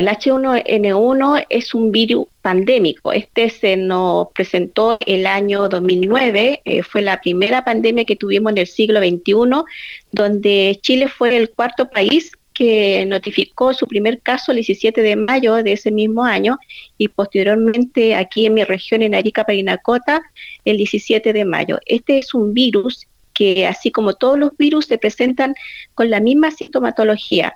El H1N1 es un virus pandémico. Este se nos presentó el año 2009, eh, fue la primera pandemia que tuvimos en el siglo XXI, donde Chile fue el cuarto país que notificó su primer caso el 17 de mayo de ese mismo año y posteriormente aquí en mi región, en Arica, Parinacota, el 17 de mayo. Este es un virus que, así como todos los virus, se presentan con la misma sintomatología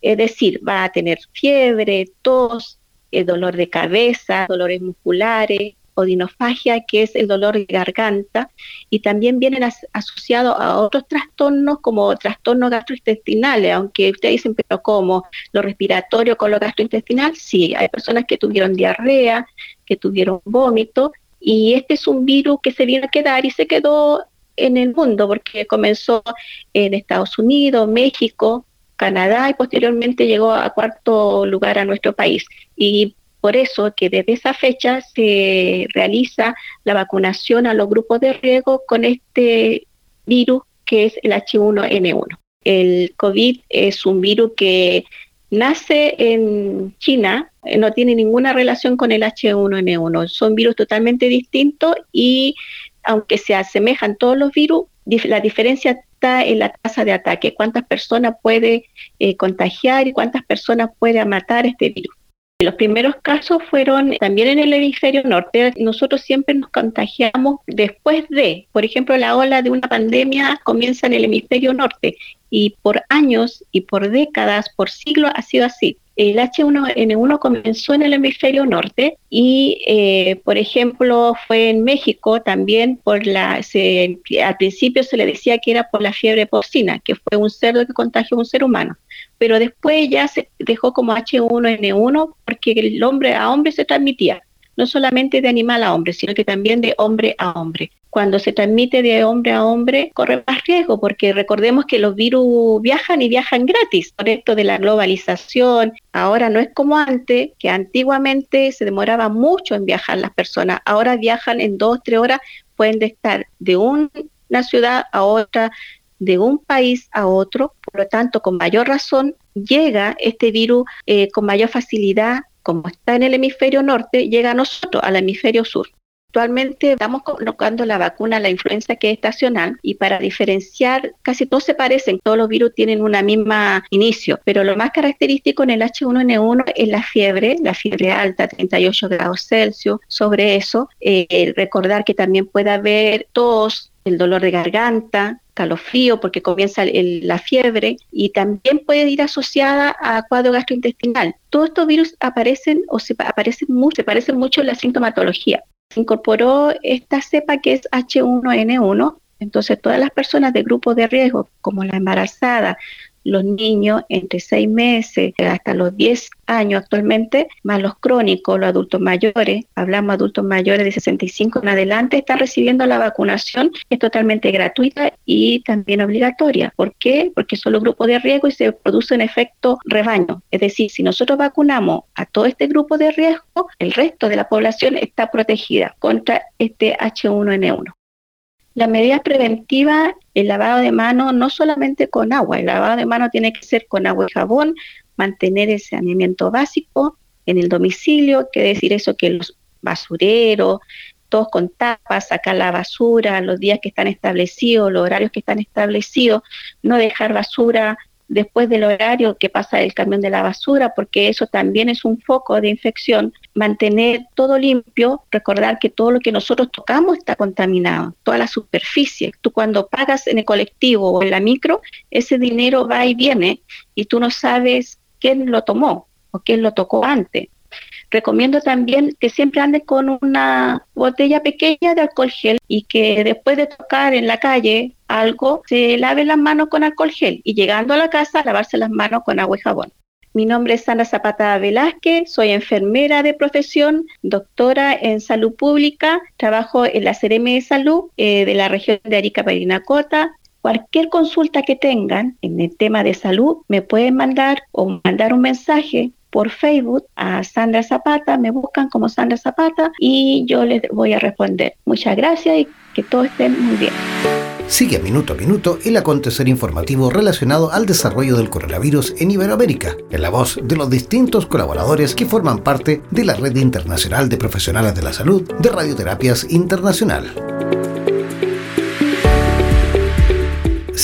es decir, va a tener fiebre, tos, dolor de cabeza, dolores musculares, odinofagia, que es el dolor de garganta, y también vienen asociados a otros trastornos como trastornos gastrointestinales, aunque ustedes dicen, pero ¿cómo? ¿Lo respiratorio con lo gastrointestinal? Sí, hay personas que tuvieron diarrea, que tuvieron vómito, y este es un virus que se viene a quedar y se quedó en el mundo, porque comenzó en Estados Unidos, México, Canadá y posteriormente llegó a cuarto lugar a nuestro país. Y por eso que desde esa fecha se realiza la vacunación a los grupos de riesgo con este virus que es el H1N1. El COVID es un virus que nace en China, no tiene ninguna relación con el H1N1. Son virus totalmente distintos y aunque se asemejan todos los virus, la diferencia en la tasa de ataque, cuántas personas puede eh, contagiar y cuántas personas puede matar este virus. Los primeros casos fueron también en el hemisferio norte. Nosotros siempre nos contagiamos después de, por ejemplo, la ola de una pandemia comienza en el hemisferio norte y por años y por décadas, por siglos ha sido así. El H1N1 comenzó en el hemisferio norte y, eh, por ejemplo, fue en México también por la, al principio se le decía que era por la fiebre porcina, que fue un cerdo que contagió a un ser humano, pero después ya se dejó como H1N1 porque el hombre a hombre se transmitía, no solamente de animal a hombre, sino que también de hombre a hombre. Cuando se transmite de hombre a hombre corre más riesgo, porque recordemos que los virus viajan y viajan gratis. Por esto de la globalización, ahora no es como antes, que antiguamente se demoraba mucho en viajar las personas, ahora viajan en dos, tres horas, pueden estar de una ciudad a otra, de un país a otro, por lo tanto, con mayor razón, llega este virus eh, con mayor facilidad, como está en el hemisferio norte, llega a nosotros, al hemisferio sur. Actualmente estamos colocando la vacuna la influenza que es estacional y para diferenciar, casi todos se parecen, todos los virus tienen una misma inicio, pero lo más característico en el H1N1 es la fiebre, la fiebre alta, 38 grados Celsius. Sobre eso, eh, recordar que también puede haber tos, el dolor de garganta, calofrío porque comienza la fiebre y también puede ir asociada a cuadro gastrointestinal. Todos estos virus aparecen o se aparecen mucho, se parecen mucho en la sintomatología se incorporó esta cepa que es H1N1, entonces todas las personas de grupo de riesgo, como la embarazada, los niños entre 6 meses hasta los 10 años actualmente, más los crónicos, los adultos mayores, hablamos adultos mayores de 65 en adelante, están recibiendo la vacunación, es totalmente gratuita y también obligatoria. ¿Por qué? Porque son los grupos de riesgo y se produce un efecto rebaño. Es decir, si nosotros vacunamos a todo este grupo de riesgo, el resto de la población está protegida contra este H1N1. La medida preventiva, el lavado de manos, no solamente con agua, el lavado de manos tiene que ser con agua y jabón, mantener el saneamiento básico en el domicilio, quiere decir eso que los basureros, todos con tapas, sacar la basura, los días que están establecidos, los horarios que están establecidos, no dejar basura después del horario que pasa el camión de la basura, porque eso también es un foco de infección. Mantener todo limpio, recordar que todo lo que nosotros tocamos está contaminado, toda la superficie. Tú cuando pagas en el colectivo o en la micro, ese dinero va y viene y tú no sabes quién lo tomó o quién lo tocó antes. Recomiendo también que siempre ande con una botella pequeña de alcohol gel y que después de tocar en la calle algo, se lave las manos con alcohol gel y llegando a la casa lavarse las manos con agua y jabón. Mi nombre es Sandra Zapata Velázquez, soy enfermera de profesión, doctora en salud pública, trabajo en la CRM de Salud eh, de la región de Arica Parinacota. Cualquier consulta que tengan en el tema de salud me pueden mandar o mandar un mensaje por Facebook a Sandra Zapata, me buscan como Sandra Zapata y yo les voy a responder. Muchas gracias y que todo esté muy bien. Sigue minuto a minuto el acontecer informativo relacionado al desarrollo del coronavirus en Iberoamérica, en la voz de los distintos colaboradores que forman parte de la Red Internacional de Profesionales de la Salud de Radioterapias Internacional.